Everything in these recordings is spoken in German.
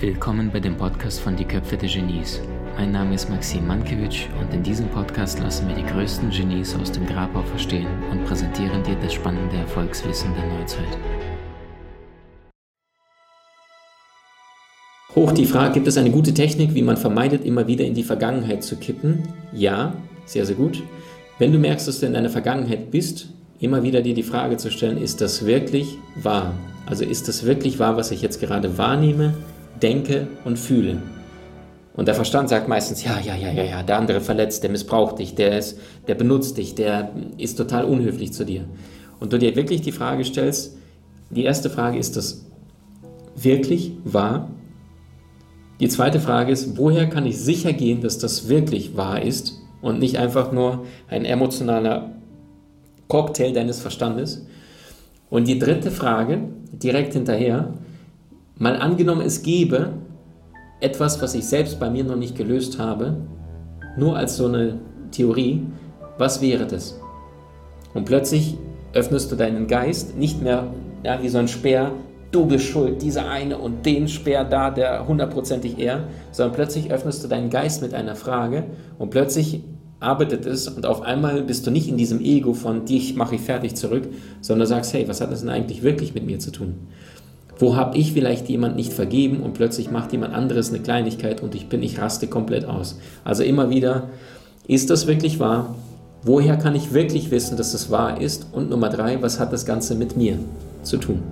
Willkommen bei dem Podcast von Die Köpfe der Genies. Mein Name ist Maxim Mankewitsch und in diesem Podcast lassen wir die größten Genies aus dem Grabau verstehen und präsentieren dir das spannende Erfolgswissen der Neuzeit. Hoch die Frage, gibt es eine gute Technik, wie man vermeidet, immer wieder in die Vergangenheit zu kippen? Ja, sehr, sehr gut. Wenn du merkst, dass du in deiner Vergangenheit bist, immer wieder dir die Frage zu stellen, ist das wirklich wahr? Also ist das wirklich wahr, was ich jetzt gerade wahrnehme, denke und fühle? Und der Verstand sagt meistens, ja, ja, ja, ja, ja, der andere verletzt, der missbraucht dich, der, ist, der benutzt dich, der ist total unhöflich zu dir. Und du dir wirklich die Frage stellst, die erste Frage, ist das wirklich wahr? Die zweite Frage ist, woher kann ich sicher gehen, dass das wirklich wahr ist und nicht einfach nur ein emotionaler Cocktail deines Verstandes? Und die dritte Frage, direkt hinterher, mal angenommen, es gäbe etwas, was ich selbst bei mir noch nicht gelöst habe, nur als so eine Theorie, was wäre das? Und plötzlich öffnest du deinen Geist nicht mehr ja, wie so ein Speer, du bist schuld, dieser eine und den Speer da, der hundertprozentig er, sondern plötzlich öffnest du deinen Geist mit einer Frage und plötzlich arbeitet es und auf einmal bist du nicht in diesem Ego von dich mache ich fertig zurück, sondern sagst, hey, was hat das denn eigentlich wirklich mit mir zu tun? Wo habe ich vielleicht jemand nicht vergeben und plötzlich macht jemand anderes eine Kleinigkeit und ich bin, ich raste komplett aus. Also immer wieder, ist das wirklich wahr? Woher kann ich wirklich wissen, dass es wahr ist? Und Nummer drei, was hat das Ganze mit mir zu tun?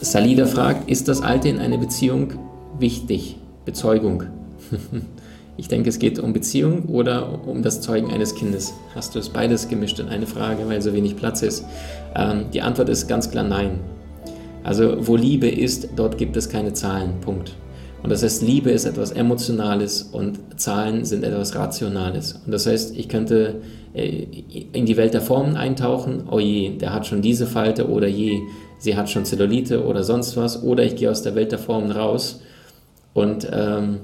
Salida fragt, ist das Alte in einer Beziehung wichtig? Bezeugung. Ich denke, es geht um Beziehung oder um das Zeugen eines Kindes. Hast du es beides gemischt in eine Frage, weil so wenig Platz ist? Ähm, die Antwort ist ganz klar nein. Also wo Liebe ist, dort gibt es keine Zahlen. Punkt. Und das heißt, Liebe ist etwas Emotionales und Zahlen sind etwas Rationales. Und das heißt, ich könnte äh, in die Welt der Formen eintauchen, oh je, der hat schon diese Falte oder je, sie hat schon Zellulite oder sonst was. Oder ich gehe aus der Welt der Formen raus und ähm,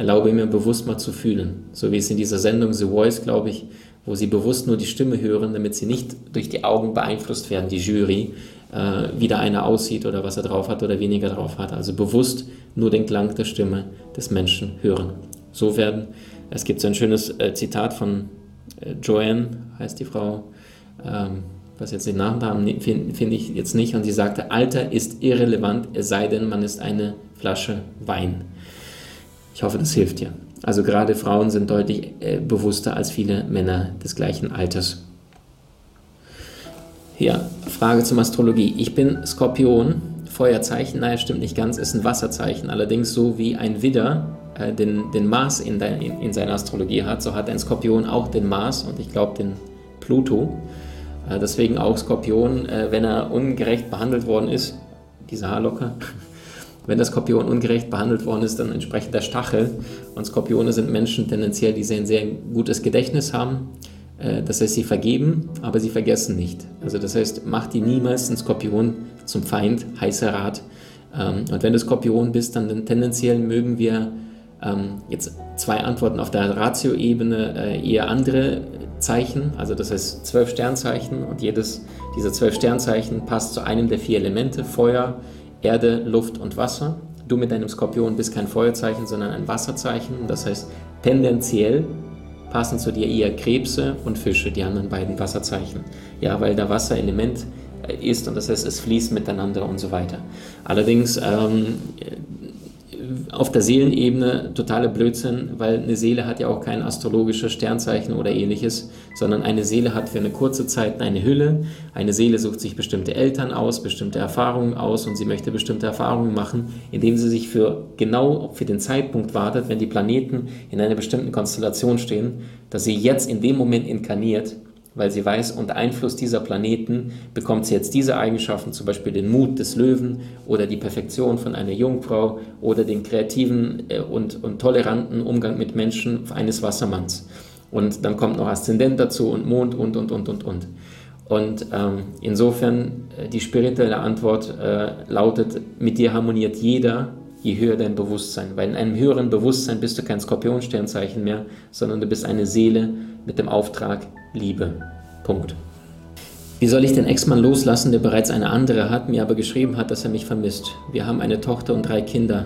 erlaube mir bewusst mal zu fühlen. So wie es in dieser Sendung The Voice, glaube ich, wo sie bewusst nur die Stimme hören, damit sie nicht durch die Augen beeinflusst werden, die Jury, äh, wie der eine aussieht oder was er drauf hat oder weniger drauf hat. Also bewusst nur den Klang der Stimme des Menschen hören. So werden, es gibt so ein schönes äh, Zitat von äh, Joanne, heißt die Frau, ähm, was jetzt den Namen haben, finde find ich jetzt nicht, und sie sagte, Alter ist irrelevant, es sei denn, man ist eine Flasche Wein. Ich hoffe, das hilft dir. Also gerade Frauen sind deutlich äh, bewusster als viele Männer des gleichen Alters. Ja, Frage zum Astrologie. Ich bin Skorpion, Feuerzeichen, naja, stimmt nicht ganz, ist ein Wasserzeichen. Allerdings so wie ein Widder äh, den, den Mars in, der, in, in, seiner Astrologie hat, so hat ein Skorpion auch den Mars und ich glaube den Pluto. Äh, deswegen auch Skorpion, äh, wenn er ungerecht behandelt worden ist, diese Haarlocke, wenn der Skorpion ungerecht behandelt worden ist, dann entsprechend der Stachel. Und Skorpione sind Menschen tendenziell, die ein sehr gutes Gedächtnis haben äh, das heißt, sie vergeben, aber sie vergessen nicht. Also das heißt, mach dir niemals einen Skorpion zum Feind, heißer Rat. Ähm, und wenn du Skorpion bist, dann tendenziell mögen wir ähm, jetzt zwei Antworten auf der Ratio-Ebene äh, eher andere Zeichen, also das heißt zwölf Sternzeichen und jedes dieser zwölf Sternzeichen passt zu einem der vier Elemente, Feuer, Erde, Luft und Wasser. Du mit deinem Skorpion bist kein Feuerzeichen, sondern ein Wasserzeichen. Das heißt, tendenziell passen zu dir eher Krebse und Fische, die anderen beiden Wasserzeichen. Ja, weil da Wasserelement äh, ist und das heißt, es fließt miteinander und so weiter. Allerdings ähm, auf der Seelenebene totale Blödsinn, weil eine Seele hat ja auch kein astrologisches Sternzeichen oder ähnliches, sondern eine Seele hat für eine kurze Zeit eine Hülle. Eine Seele sucht sich bestimmte Eltern aus, bestimmte Erfahrungen aus und sie möchte bestimmte Erfahrungen machen, indem sie sich für genau für den Zeitpunkt wartet, wenn die Planeten in einer bestimmten Konstellation stehen, dass sie jetzt in dem Moment inkarniert weil sie weiß, unter Einfluss dieser Planeten bekommt sie jetzt diese Eigenschaften, zum Beispiel den Mut des Löwen oder die Perfektion von einer Jungfrau oder den kreativen äh, und, und toleranten Umgang mit Menschen eines Wassermanns. Und dann kommt noch Aszendent dazu und Mond und, und, und, und, und. Und ähm, insofern äh, die spirituelle Antwort äh, lautet, mit dir harmoniert jeder, je höher dein Bewusstsein. Weil in einem höheren Bewusstsein bist du kein Skorpionsternzeichen mehr, sondern du bist eine Seele mit dem Auftrag, Liebe. Punkt. Wie soll ich den Ex-Mann loslassen, der bereits eine andere hat, mir aber geschrieben hat, dass er mich vermisst? Wir haben eine Tochter und drei Kinder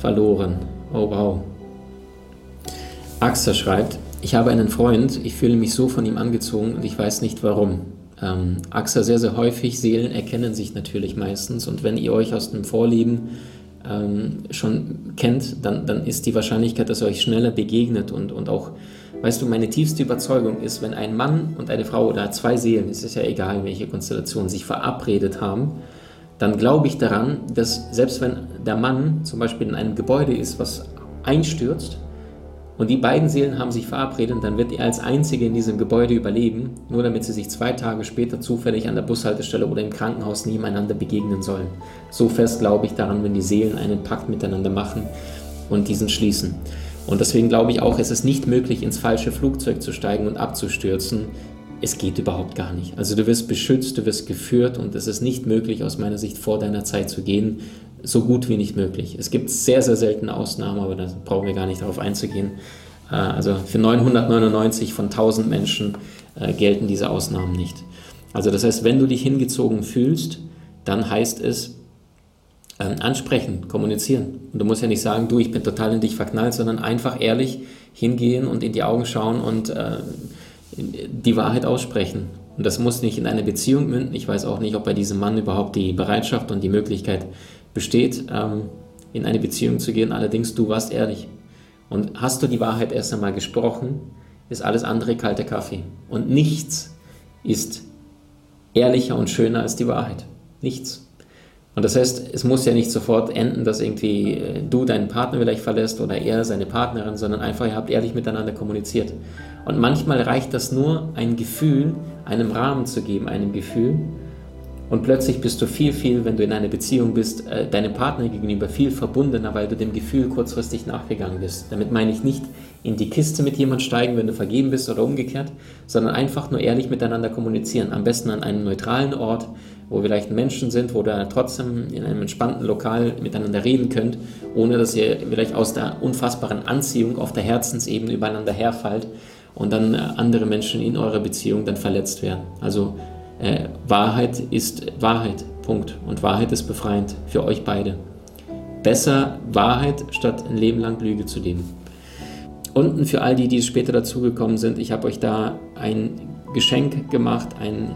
verloren. Oh wow. Axa schreibt, ich habe einen Freund, ich fühle mich so von ihm angezogen und ich weiß nicht warum. Ähm, Axa sehr, sehr häufig, Seelen erkennen sich natürlich meistens und wenn ihr euch aus dem Vorleben ähm, schon kennt, dann, dann ist die Wahrscheinlichkeit, dass er euch schneller begegnet und, und auch Weißt du, meine tiefste Überzeugung ist, wenn ein Mann und eine Frau oder zwei Seelen, es ist ja egal, welche Konstellation, sich verabredet haben, dann glaube ich daran, dass selbst wenn der Mann zum Beispiel in einem Gebäude ist, was einstürzt, und die beiden Seelen haben sich verabredet, dann wird er als Einzige in diesem Gebäude überleben, nur damit sie sich zwei Tage später zufällig an der Bushaltestelle oder im Krankenhaus nebeneinander begegnen sollen. So fest glaube ich daran, wenn die Seelen einen Pakt miteinander machen und diesen schließen. Und deswegen glaube ich auch, es ist nicht möglich, ins falsche Flugzeug zu steigen und abzustürzen. Es geht überhaupt gar nicht. Also du wirst beschützt, du wirst geführt und es ist nicht möglich, aus meiner Sicht vor deiner Zeit zu gehen. So gut wie nicht möglich. Es gibt sehr, sehr seltene Ausnahmen, aber da brauchen wir gar nicht darauf einzugehen. Äh, also für 999 von 1000 Menschen äh, gelten diese Ausnahmen nicht. Also das heißt, wenn du dich hingezogen fühlst, dann heißt es, ähm, ansprechen, kommunizieren. Und du musst ja nicht sagen, du, ich bin total in dich verknallt, sondern einfach ehrlich hingehen und in die Augen schauen und äh, die Wahrheit aussprechen. Und das muss nicht in eine Beziehung münden. Ich weiß auch nicht, ob bei diesem Mann überhaupt die Bereitschaft und die Möglichkeit besteht, ähm, in eine Beziehung zu gehen. Allerdings, du warst ehrlich. Und hast du die Wahrheit erst einmal gesprochen, ist alles andere kalter Kaffee. Und nichts ist ehrlicher und schöner als die Wahrheit. Nichts. Und das heißt, es muss ja nicht sofort enden, dass irgendwie äh, du deinen Partner vielleicht verlässt oder er seine Partnerin, sondern einfach, ihr habt ehrlich miteinander kommuniziert. Und manchmal reicht das nur, ein Gefühl, einem Rahmen zu geben, einem Gefühl. Und plötzlich bist du viel, viel, wenn du in einer Beziehung bist, äh, deinem Partner gegenüber viel verbundener, weil du dem Gefühl kurzfristig nachgegangen bist. Damit meine ich nicht in die Kiste mit jemand steigen, wenn du vergeben bist oder umgekehrt, sondern einfach nur ehrlich miteinander kommunizieren. Am besten an einem neutralen Ort, wo vielleicht Menschen sind, wo ihr trotzdem in einem entspannten Lokal miteinander reden könnt, ohne dass ihr vielleicht aus der unfassbaren Anziehung auf der Herzensebene übereinander herfallt und dann äh, andere Menschen in eurer Beziehung dann verletzt werden. Also äh, Wahrheit ist Wahrheit, Punkt. Und Wahrheit ist befreiend für euch beide. Besser Wahrheit, statt ein Leben lang Lüge zu leben. Unten für all die, die später dazugekommen sind, ich habe euch da ein Geschenk gemacht, ein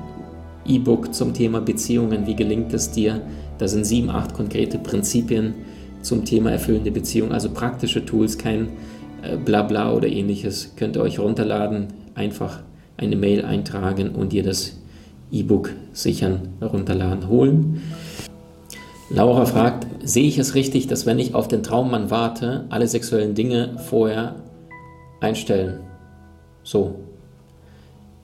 E-Book zum Thema Beziehungen, wie gelingt es dir? Da sind sieben, acht konkrete Prinzipien zum Thema erfüllende Beziehung, also praktische Tools, kein äh, Blabla oder ähnliches. Könnt ihr euch runterladen, einfach eine Mail eintragen und dir das E-Book sichern, runterladen, holen. Laura fragt, sehe ich es richtig, dass wenn ich auf den Traummann warte, alle sexuellen Dinge vorher einstellen? So.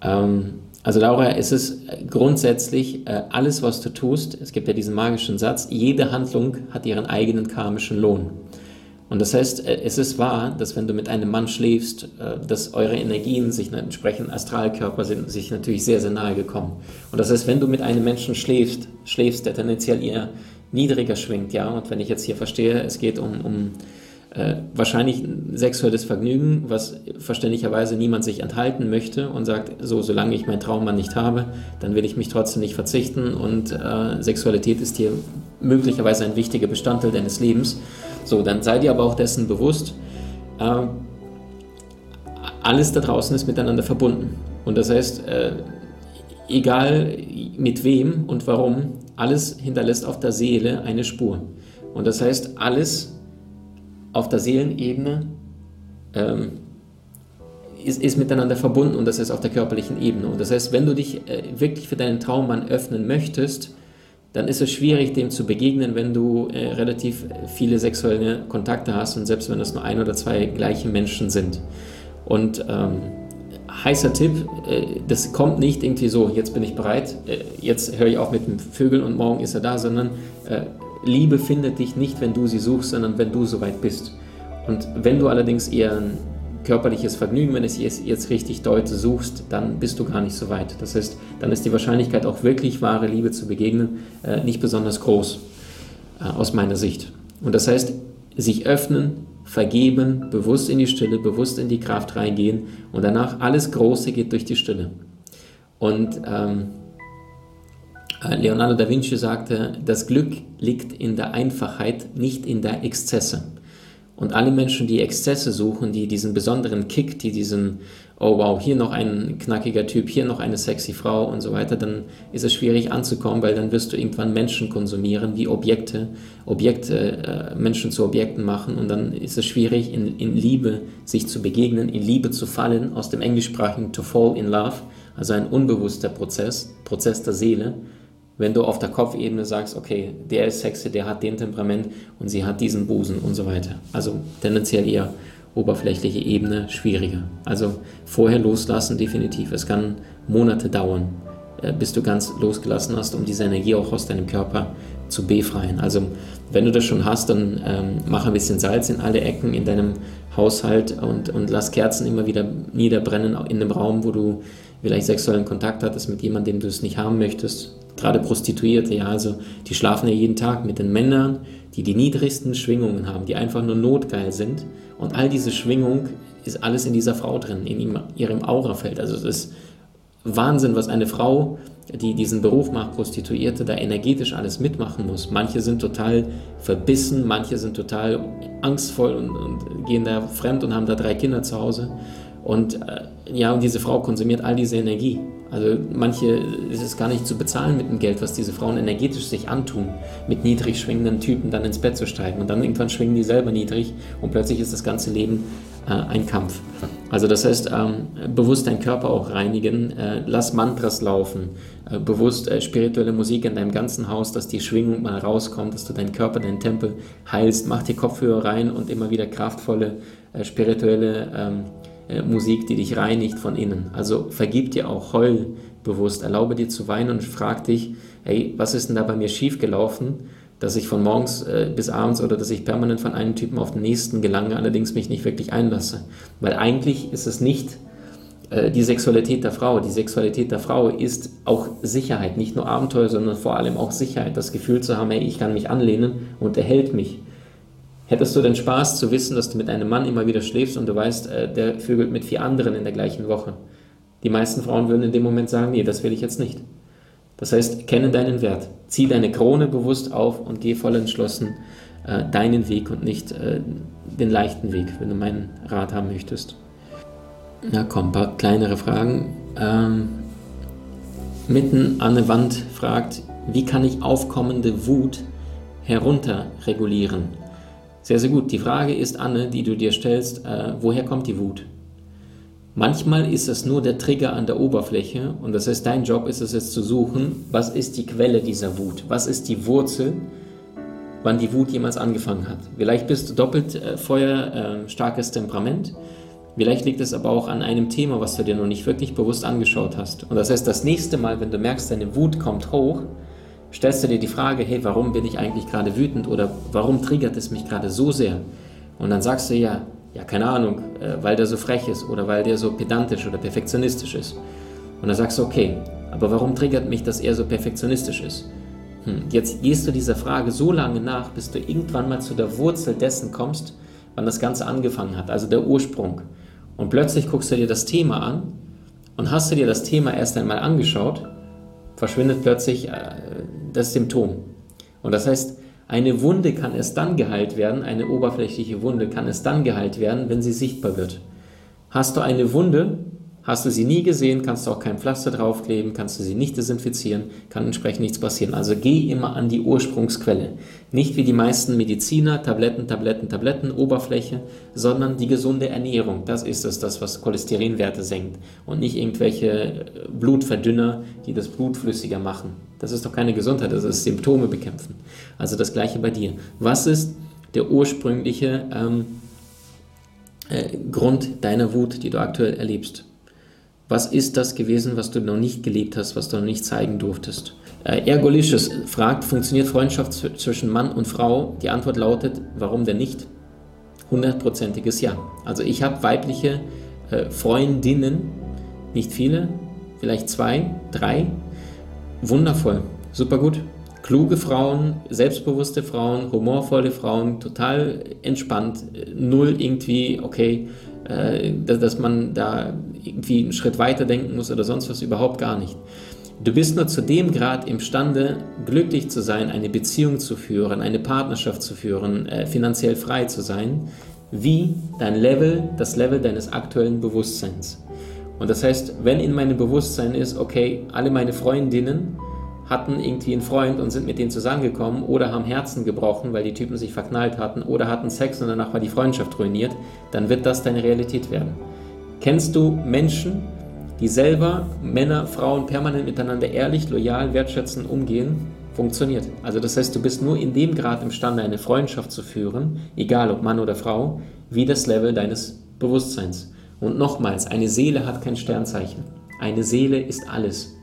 Ähm, also Laura, es ist grundsätzlich äh, alles, was du tust, es gibt ja diesen magischen Satz, jede Handlung hat ihren eigenen karmischen Lohn. Und das heißt, äh, es ist wahr, dass wenn du mit einem Mann schläfst, äh, dass eure Energien sich entsprechend Astralkörper sind sich natürlich sehr, sehr nahe gekommen. Und das heißt, wenn du mit einem Menschen schläfst, schläfst, der tendenziell eher niedriger schwingt, ja, und wenn ich jetzt hier verstehe, es geht um, um äh, wahrscheinlich ein sexuelles Vergnügen, was verständlicherweise niemand sich enthalten möchte und sagt, so, solange ich meinen Traummann nicht habe, dann will ich mich trotzdem nicht verzichten und äh, Sexualität ist hier möglicherweise ein wichtiger Bestandteil deines Lebens. So, dann sei dir aber auch dessen bewusst, äh, alles da draußen ist miteinander verbunden. Und das heißt, äh, egal mit wem und warum, alles hinterlässt auf der Seele eine Spur. Und das heißt, alles auf der Seelenebene ähm, ist, ist, miteinander verbunden und das ist auf der körperlichen Ebene. Und das heißt, wenn du dich äh, wirklich für deinen Traummann öffnen möchtest, dann ist es schwierig, dem zu begegnen, wenn du äh, relativ viele sexuelle Kontakte hast und selbst wenn das nur ein oder zwei gleiche Menschen sind. Und ähm, heißer Tipp, äh, das kommt nicht irgendwie so, jetzt bin ich bereit, äh, jetzt höre ich auf mit dem Vögeln und morgen ist er da, sondern äh, Liebe findet dich nicht, wenn du sie suchst, sondern wenn du soweit bist. Und wenn du allerdings eher ein körperliches Vergnügen, wenn ich es jetzt richtig deute, suchst, dann bist du gar nicht so weit. Das heißt, dann ist die Wahrscheinlichkeit, auch wirklich wahre Liebe zu begegnen, äh, nicht besonders groß, äh, aus meiner Sicht. Und das heißt, sich öffnen, vergeben, bewusst in die Stille, bewusst in die Kraft reingehen und danach alles Große geht durch die Stille. Und ähm, Äh, Leonardo da Vinci sagte, das Glück liegt in der Einfachheit, nicht in der Exzesse. Und alle Menschen, die Exzesse suchen, die diesen besonderen Kick, die diesen, oh wow, hier noch ein knackiger Typ, hier noch eine sexy Frau und so weiter, dann ist es schwierig anzukommen, weil dann wirst du irgendwann Menschen konsumieren, wie Objekte, Objekte, äh, Menschen zu Objekten machen. Und dann ist es schwierig, in, in Liebe sich zu begegnen, in Liebe zu fallen, aus dem englischsprachigen to fall in love, also ein unbewusster Prozess, Prozess der Seele wenn du auf der Kopfebene sagst, okay, der ist sexy, der hat den Temperament und sie hat diesen Busen und so weiter. Also tendenziell eher oberflächliche Ebene schwieriger. Also vorher loslassen definitiv. Es kann Monate dauern, äh, bis du ganz losgelassen hast, um diese Energie auch aus deinem Körper zu befreien. Also wenn du das schon hast, dann ähm, mach ein bisschen Salz in alle Ecken in deinem Haushalt und, und lass Kerzen immer wieder niederbrennen in dem Raum, wo du vielleicht sexuellen Kontakt hattest mit jemandem, den du es nicht haben möchtest gerade Prostituierte, ja, also die schlafen ja jeden Tag mit den Männern, die die niedrigsten Schwingungen haben, die einfach nur notgeil sind. Und all diese Schwingung ist alles in dieser Frau drin, in ihrem Aurafeld. Also es ist Wahnsinn, was eine Frau, die diesen Beruf macht, Prostituierte, da energetisch alles mitmachen muss. Manche sind total verbissen, manche sind total angstvoll und, und gehen da fremd und haben da drei Kinder zu Hause. Und äh, ja, und diese Frau konsumiert all diese Energie. Also manche ist es gar nicht zu bezahlen mit dem Geld, was diese Frauen energetisch sich antun, mit niedrig schwingenden Typen dann ins Bett zu steigen. Und dann irgendwann schwingen die selber niedrig und plötzlich ist das ganze Leben äh, ein Kampf. Also das heißt, ähm, bewusst deinen Körper auch reinigen, äh, lass Mantras laufen, äh, bewusst äh, spirituelle Musik in deinem ganzen Haus, dass die Schwingung mal rauskommt, dass du deinen Körper, deinen Tempel heilst, mach dir Kopfhörer rein und immer wieder kraftvolle äh, spirituelle ähm, äh, Musik, die dich reinigt von innen. Also vergib dir auch, heul bewusst, erlaube dir zu weinen und frag dich, hey, was ist denn da bei mir schiefgelaufen, dass ich von morgens äh, bis abends oder dass ich permanent von einem Typen auf den nächsten gelange, allerdings mich nicht wirklich einlasse. Weil eigentlich ist es nicht äh, die Sexualität der Frau. Die Sexualität der Frau ist auch Sicherheit, nicht nur Abenteuer, sondern vor allem auch Sicherheit. Das Gefühl zu haben, hey, ich kann mich anlehnen und er hält mich. Hättest du den Spaß zu wissen, dass du mit einem Mann immer wieder schläfst und du weißt, äh, der vögelt mit vier anderen in der gleichen Woche? Die meisten Frauen würden in dem Moment sagen, nee, das will ich jetzt nicht. Das heißt, kenne deinen Wert, zieh deine Krone bewusst auf und geh voll entschlossen äh, deinen Weg und nicht äh, den leichten Weg, wenn du meinen Rat haben möchtest. Na komm, ein paar kleinere Fragen. Ähm, mitten an der Wand fragt, wie kann ich aufkommende Wut herunterregulieren? Sehr, sehr gut. Die Frage ist, Anne, die du dir stellst, äh, woher kommt die Wut? Manchmal ist es nur der Trigger an der Oberfläche und das heißt, dein Job ist es jetzt zu suchen, was ist die Quelle dieser Wut? Was ist die Wurzel, wann die Wut jemals angefangen hat? Vielleicht bist du doppelt äh, feuerstarkes äh, Temperament, vielleicht liegt es aber auch an einem Thema, was du dir noch nicht wirklich bewusst angeschaut hast. Und das heißt, das nächste Mal, wenn du merkst, deine Wut kommt hoch, stellst du dir die Frage, hey, warum bin ich eigentlich gerade wütend oder warum triggert es mich gerade so sehr? Und dann sagst du ja, ja, keine Ahnung, äh, weil der so frech ist oder weil der so pedantisch oder perfektionistisch ist. Und dann sagst du, okay, aber warum triggert mich, dass er so perfektionistisch ist? Hm, jetzt gehst du dieser Frage so lange nach, bis du irgendwann mal zu der Wurzel dessen kommst, wann das Ganze angefangen hat, also der Ursprung. Und plötzlich guckst du dir das Thema an und hast du dir das Thema erst einmal angeschaut verschwindet plötzlich äh, das Symptom. Und das heißt, eine Wunde kann erst dann geheilt werden, eine oberflächliche Wunde kann erst dann geheilt werden, wenn sie sichtbar wird. Hast du eine Wunde, Hast du sie nie gesehen, kannst du auch kein Pflaster draufkleben, kannst du sie nicht desinfizieren, kann entsprechend nichts passieren. Also geh immer an die Ursprungsquelle. Nicht wie die meisten Mediziner, Tabletten, Tabletten, Tabletten, Oberfläche, sondern die gesunde Ernährung. Das ist es, das, was Cholesterinwerte senkt. Und nicht irgendwelche Blutverdünner, die das Blut flüssiger machen. Das ist doch keine Gesundheit, das ist Symptome bekämpfen. Also das gleiche bei dir. Was ist der ursprüngliche ähm, äh, Grund deiner Wut, die du aktuell erlebst? Was ist das gewesen, was du noch nicht gelebt hast, was du noch nicht zeigen durftest? Äh, Ergolicious fragt, funktioniert Freundschaft zwischen Mann und Frau? Die Antwort lautet, warum denn nicht? Hundertprozentiges Ja. Also ich habe weibliche äh, Freundinnen, nicht viele, vielleicht zwei, drei. Wundervoll, super gut. Kluge Frauen, selbstbewusste Frauen, humorvolle Frauen, total entspannt, null irgendwie, okay, äh, dass, man da irgendwie einen Schritt weiter denken muss oder sonst was, überhaupt gar nicht. Du bist nur zu dem Grad imstande, glücklich zu sein, eine Beziehung zu führen, eine Partnerschaft zu führen, äh, finanziell frei zu sein, wie dein Level, das Level deines aktuellen Bewusstseins. Und das heißt, wenn in meinem Bewusstsein ist, okay, alle meine Freundinnen hatten irgendwie einen Freund und sind mit denen zusammengekommen oder haben Herzen gebrochen, weil die Typen sich verknallt hatten oder hatten Sex und danach war die Freundschaft ruiniert, dann wird das deine Realität werden. Kennst du Menschen, die selber, Männer, Frauen, permanent miteinander ehrlich, loyal, wertschätzend umgehen, funktioniert. Also das heißt, du bist nur in dem Grad imstande, eine Freundschaft zu führen, egal ob Mann oder Frau, wie das Level deines Bewusstseins. Und nochmals, eine Seele hat kein Sternzeichen. Eine Seele ist alles.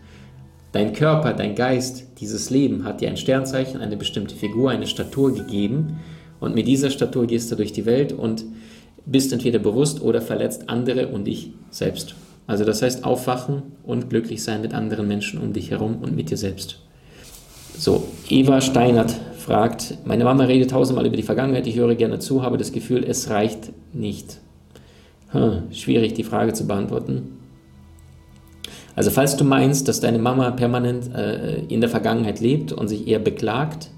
Dein Körper, dein Geist, dieses Leben hat dir ein Sternzeichen, eine bestimmte Figur, eine Statur gegeben. Und mit dieser Statur gehst du durch die Welt und bist entweder bewusst oder verletzt andere und dich selbst. Also das heißt aufwachen und glücklich sein mit anderen Menschen um dich herum und mit dir selbst. So, Eva Steinert fragt, meine Mama redet tausendmal über die Vergangenheit, ich höre gerne zu, habe das Gefühl, es reicht nicht. Hm, schwierig die Frage zu beantworten. Also falls du meinst, dass deine Mama permanent äh, in der Vergangenheit lebt und sich eher beklagt,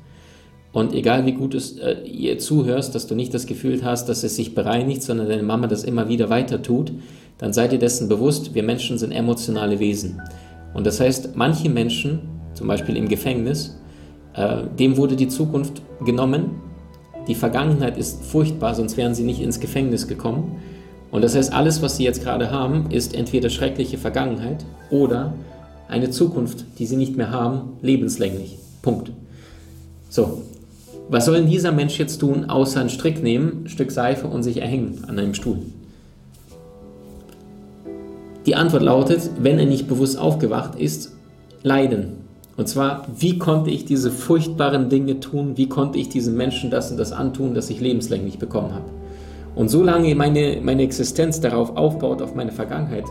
und egal wie gut es äh, ihr zuhörst, dass du nicht das Gefühl hast, dass es sich bereinigt, sondern deine Mama das immer wieder weiter tut, dann seid ihr dessen bewusst, wir Menschen sind emotionale Wesen. Und das heißt, manche Menschen, zum Beispiel im Gefängnis, äh, dem wurde die Zukunft genommen. Die Vergangenheit ist furchtbar, sonst wären sie nicht ins Gefängnis gekommen. Und das heißt, alles, was sie jetzt gerade haben, ist entweder schreckliche Vergangenheit oder eine Zukunft, die sie nicht mehr haben, lebenslänglich. Punkt. So, was soll denn dieser Mensch jetzt tun, außer einen Strick nehmen, ein Stück Seife und sich erhängen an einem Stuhl? Die Antwort lautet, wenn er nicht bewusst aufgewacht ist, leiden. Und zwar, wie konnte ich diese furchtbaren Dinge tun? Wie konnte ich diesen Menschen das und das antun, das ich lebenslänglich bekommen habe? Und solange meine, meine Existenz darauf aufbaut, auf meine Vergangenheit,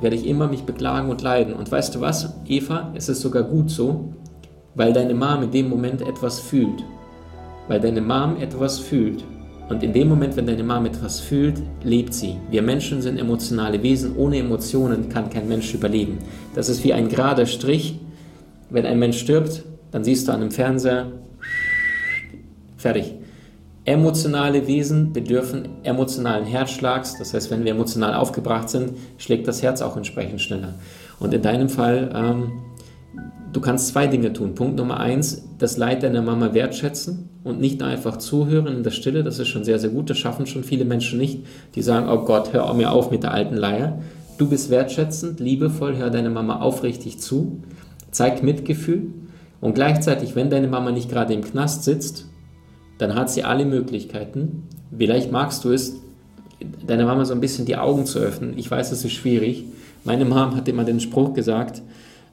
werde ich immer mich beklagen und leiden. Und weißt du was, Eva, es ist sogar gut so, weil deine Mom in dem Moment etwas fühlt. Weil deine Mom etwas fühlt. Und in dem Moment, wenn deine Mom etwas fühlt, lebt sie. Wir Menschen sind emotionale Wesen. Ohne Emotionen kann kein Mensch überleben. Das ist wie ein gerader Strich. Wenn ein Mensch stirbt, dann siehst du an dem Fernseher, fertig. Emotionale Wesen bedürfen emotionalen Herzschlags. Das heißt, wenn wir emotional aufgebracht sind, schlägt das Herz auch entsprechend schneller. Und in deinem Fall, ähm, du kannst zwei Dinge tun. Punkt Nummer eins, das Leid deiner Mama wertschätzen und nicht einfach zuhören in der Stille, das ist schon sehr, sehr gut, das schaffen schon viele Menschen nicht, die sagen, oh Gott, hör mir auf mit der alten Leier. Du bist wertschätzend, liebevoll, hör deiner Mama aufrichtig zu, zeig Mitgefühl und gleichzeitig, wenn deine Mama nicht gerade im Knast sitzt, dann hat sie alle Möglichkeiten. Vielleicht magst du es, deiner Mama so ein bisschen die Augen zu öffnen. Ich weiß, es ist schwierig. Meine Mom hat immer den Spruch gesagt,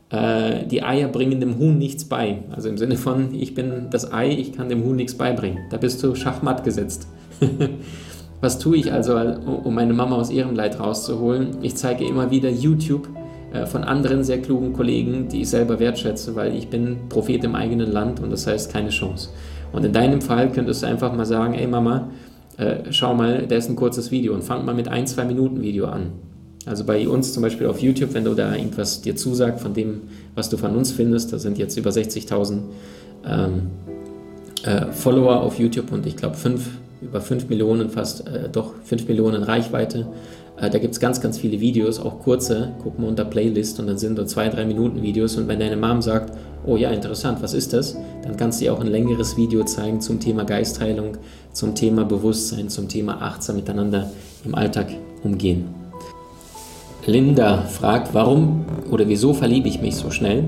äh, die Eier bringen dem Huhn nichts bei. Also im Sinne von, ich bin das Ei, ich kann dem Huhn nichts beibringen. Da bist du schachmatt gesetzt. Was tue ich also, um meine Mama aus ihrem Leid rauszuholen? Ich zeige immer wieder YouTube äh, von anderen sehr klugen Kollegen, die ich selber wertschätze, weil ich bin Prophet im eigenen Land und das heißt keine Chance. Und in deinem Fall könntest du einfach mal sagen, ey Mama, äh, schau mal, da ist ein kurzes Video und fang mal mit ein, zwei Minuten Video an. Also bei uns zum Beispiel auf YouTube, wenn du da irgendwas dir zusagt von dem, was du von uns findest, da sind jetzt über 60.000 ähm, äh, Follower auf YouTube und ich glaube über 5 Millionen, fast äh, doch 5 Millionen Reichweite. Äh, da gibt es ganz, ganz viele Videos, auch kurze, guck mal unter Playlist und dann sind da zwei, drei Minuten Videos und wenn deine Mom sagt, oh ja, interessant, was ist das? Dann kannst du ihr auch ein längeres Video zeigen zum Thema Geistheilung, zum Thema Bewusstsein, zum Thema achtsam miteinander im Alltag umgehen. Linda fragt, warum oder wieso verliebe ich mich so schnell?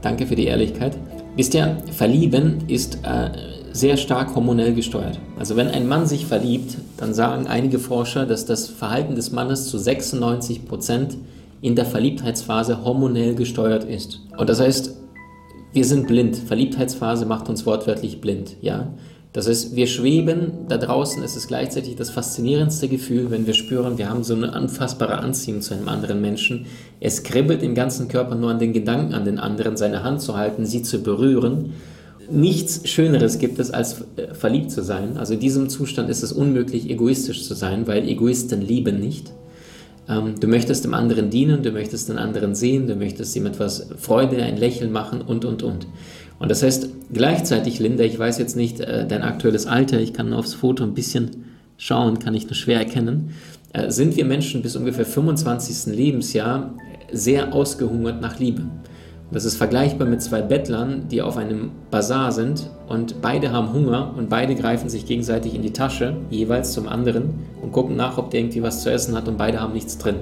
Danke für die Ehrlichkeit. Wisst ihr, verlieben ist äh, sehr stark hormonell gesteuert. Also wenn ein Mann sich verliebt, dann sagen einige Forscher, dass das Verhalten des Mannes zu 96 Prozent in der Verliebtheitsphase hormonell gesteuert ist. Und das heißt, wir sind blind. Verliebtheitsphase macht uns wortwörtlich blind, ja. Das heißt, wir schweben da draußen, es ist gleichzeitig das faszinierendste Gefühl, wenn wir spüren, wir haben so eine unfassbare Anziehung zu einem anderen Menschen. Es kribbelt im ganzen Körper nur an den Gedanken an den anderen, seine Hand zu halten, sie zu berühren. Nichts Schöneres gibt es, als äh, verliebt zu sein. Also in diesem Zustand ist es unmöglich, egoistisch zu sein, weil Egoisten lieben nicht. Ähm, du möchtest dem anderen dienen, du möchtest den anderen sehen, du möchtest ihm etwas Freude, ein Lächeln machen und, und, und. Und das heißt gleichzeitig, Linda, ich weiß jetzt nicht äh, dein aktuelles Alter, ich kann aufs Foto ein bisschen schauen, kann ich nur schwer erkennen, äh, sind wir Menschen bis ungefähr 25. Lebensjahr sehr ausgehungert nach Liebe. Das ist vergleichbar mit zwei Bettlern, die auf einem Bazar sind und beide haben Hunger und beide greifen sich gegenseitig in die Tasche, jeweils zum anderen, und gucken nach, ob der irgendwie was zu essen hat und beide haben nichts drin.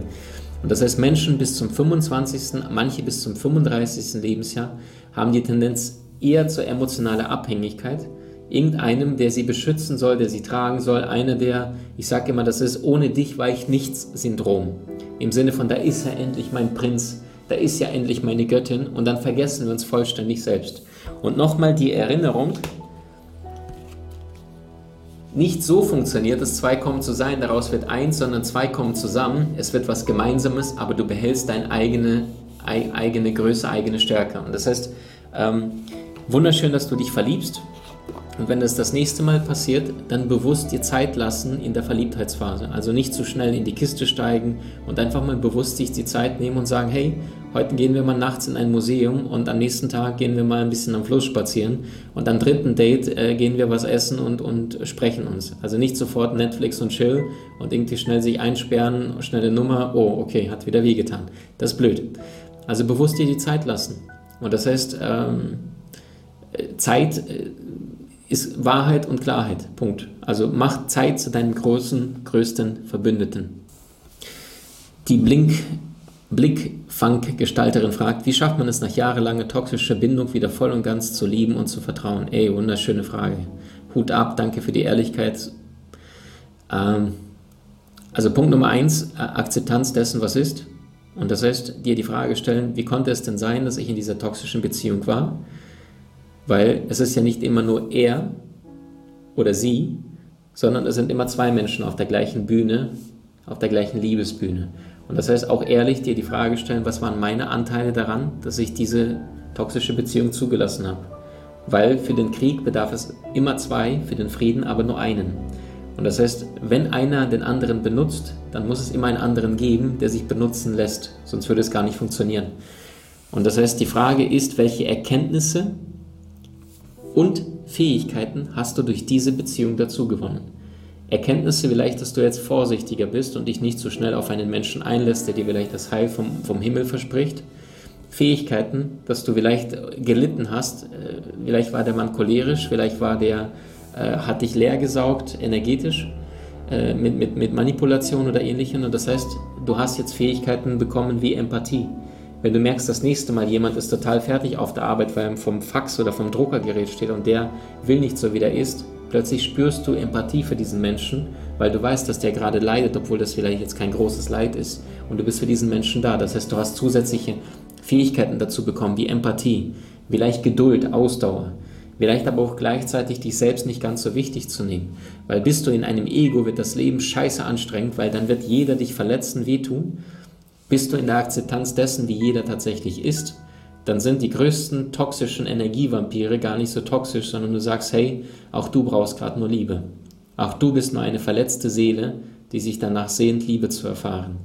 Und das heißt, Menschen bis zum 25., manche bis zum 35. Lebensjahr haben die Tendenz eher zur emotionalen Abhängigkeit. Irgendeinem, der sie beschützen soll, der sie tragen soll, einer der, ich sage immer, das ist ohne dich weich nichts Syndrom. Im Sinne von, da ist ja endlich mein Prinz, da ist ja endlich meine Göttin und dann vergessen wir uns vollständig selbst. Und nochmal die Erinnerung, nicht so funktioniert dass zwei kommen zu sein, daraus wird eins, sondern zwei kommen zusammen, es wird was Gemeinsames, aber du behältst deine eigene, eigene Größe, eigene Stärke. Und das heißt, ähm, wunderschön, dass du dich verliebst, und wenn das das nächste Mal passiert, dann bewusst dir Zeit lassen in der Verliebtheitsphase. Also nicht zu schnell in die Kiste steigen und einfach mal bewusst sich die Zeit nehmen und sagen, hey, heute gehen wir mal nachts in ein Museum und am nächsten Tag gehen wir mal ein bisschen am Fluss spazieren und am dritten Date äh, gehen wir was essen und, und sprechen uns. Also nicht sofort Netflix und Chill und irgendwie schnell sich einsperren, schnelle Nummer, oh, okay, hat wieder wehgetan. Das ist blöd. Also bewusst dir die Zeit lassen. Und das heißt, ähm, Zeit äh, ist Wahrheit und Klarheit. Punkt. Also mach Zeit zu deinem großen, größten Verbündeten. Die Blink, Blickfang-Gestalterin fragt, wie schafft man es nach jahrelanger toxischer Bindung wieder voll und ganz zu lieben und zu vertrauen? Ey, wunderschöne Frage. Hut ab, danke für die Ehrlichkeit. Ähm, also Punkt Nummer eins, Akzeptanz dessen, was ist. Und das heißt, dir die Frage stellen, wie konnte es denn sein, dass ich in dieser toxischen Beziehung war? Weil es ist ja nicht immer nur er oder sie, sondern es sind immer zwei Menschen auf der gleichen Bühne, auf der gleichen Liebesbühne. Und das heißt auch ehrlich dir die Frage stellen, was waren meine Anteile daran, dass ich diese toxische Beziehung zugelassen habe. Weil für den Krieg bedarf es immer zwei, für den Frieden aber nur einen. Und das heißt, wenn einer den anderen benutzt, dann muss es immer einen anderen geben, der sich benutzen lässt, sonst würde es gar nicht funktionieren. Und das heißt, die Frage ist, welche Erkenntnisse und Fähigkeiten hast du durch diese Beziehung dazu gewonnen. Erkenntnisse vielleicht, dass du jetzt vorsichtiger bist und dich nicht so schnell auf einen Menschen einlässt, der dir vielleicht das Heil vom, vom Himmel verspricht. Fähigkeiten, dass du vielleicht gelitten hast, äh, vielleicht war der Mann cholerisch, vielleicht war der, äh, hat dich leer gesaugt, energetisch, äh, mit, mit, mit Manipulation oder ähnlichem. Und das heißt, du hast jetzt Fähigkeiten bekommen wie Empathie. Wenn du merkst, das nächste Mal jemand ist total fertig auf der Arbeit, weil er vom Fax oder vom Druckergerät steht und der will nicht so, wie der ist, plötzlich spürst du Empathie für diesen Menschen, weil du weißt, dass der gerade leidet, obwohl das vielleicht jetzt kein großes Leid ist. Und du bist für diesen Menschen da. Das heißt, du hast zusätzliche Fähigkeiten dazu bekommen, wie Empathie, vielleicht Geduld, Ausdauer. Vielleicht aber auch gleichzeitig dich selbst nicht ganz so wichtig zu nehmen. Weil bist du in einem Ego, wird das Leben scheiße anstrengend, weil dann wird jeder dich verletzen, wehtun. Bist du in der Akzeptanz dessen, wie jeder tatsächlich ist, dann sind die größten toxischen Energievampire gar nicht so toxisch, sondern du sagst, hey, auch du brauchst gerade nur Liebe. Auch du bist nur eine verletzte Seele, die sich danach sehnt, Liebe zu erfahren.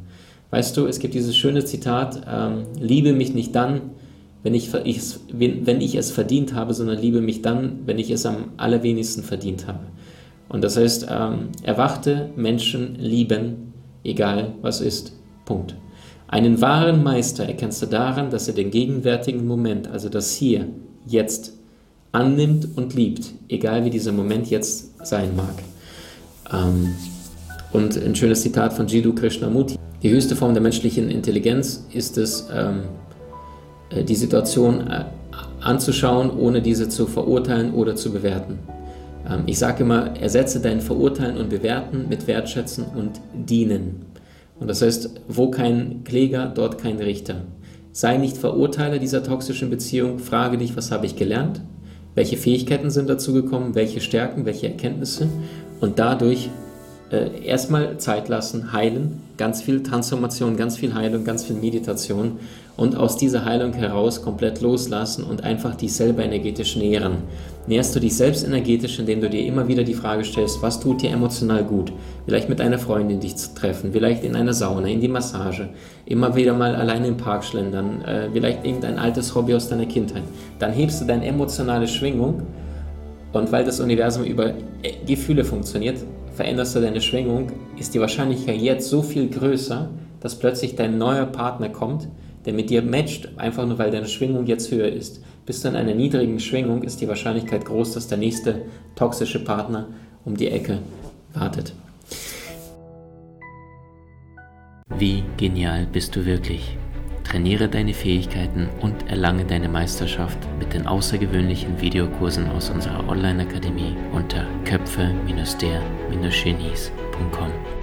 Weißt du, es gibt dieses schöne Zitat, ähm, liebe mich nicht dann, wenn ich, wenn ich es verdient habe, sondern liebe mich dann, wenn ich es am allerwenigsten verdient habe. Und das heißt, ähm, erwachte Menschen lieben, egal was ist. Punkt. Einen wahren Meister erkennst du daran, dass er den gegenwärtigen Moment, also das Hier, jetzt, annimmt und liebt, egal wie dieser Moment jetzt sein mag. Ähm, und ein schönes Zitat von Jiddu Krishnamurti. Die höchste Form der menschlichen Intelligenz ist es, ähm, äh, die Situation äh, anzuschauen, ohne diese zu verurteilen oder zu bewerten. Ähm, ich sage immer, ersetze dein Verurteilen und Bewerten mit Wertschätzen und Dienen. Und das heißt, wo kein Kläger, dort kein Richter. Sei nicht Verurteiler dieser toxischen Beziehung, frage dich, was habe ich gelernt, welche Fähigkeiten sind dazu gekommen, welche Stärken, welche Erkenntnisse? Und dadurch äh, erstmal Zeit lassen, heilen, ganz viel Transformation, ganz viel Heilung, ganz viel Meditation. Und aus dieser Heilung heraus komplett loslassen und einfach dich selber energetisch nähren. Näherst du dich selbst energetisch, indem du dir immer wieder die Frage stellst, was tut dir emotional gut? Vielleicht mit einer Freundin dich zu treffen, vielleicht in einer Sauna, in die Massage, immer wieder mal alleine im Park schlendern, äh, vielleicht irgendein altes Hobby aus deiner Kindheit. Dann hebst du deine emotionale Schwingung und weil das Universum über äh, Gefühle funktioniert, veränderst du deine Schwingung, ist die Wahrscheinlichkeit jetzt so viel größer, dass plötzlich dein neuer Partner kommt, der mit dir matcht, einfach nur weil deine Schwingung jetzt höher ist. Bist du in einer niedrigen Schwingung, ist die Wahrscheinlichkeit groß, dass der nächste toxische Partner um die Ecke wartet. Wie genial bist du wirklich? Trainiere deine Fähigkeiten und erlange deine Meisterschaft mit den außergewöhnlichen Videokursen aus unserer Online-Akademie unter köpfe-der-genies.com.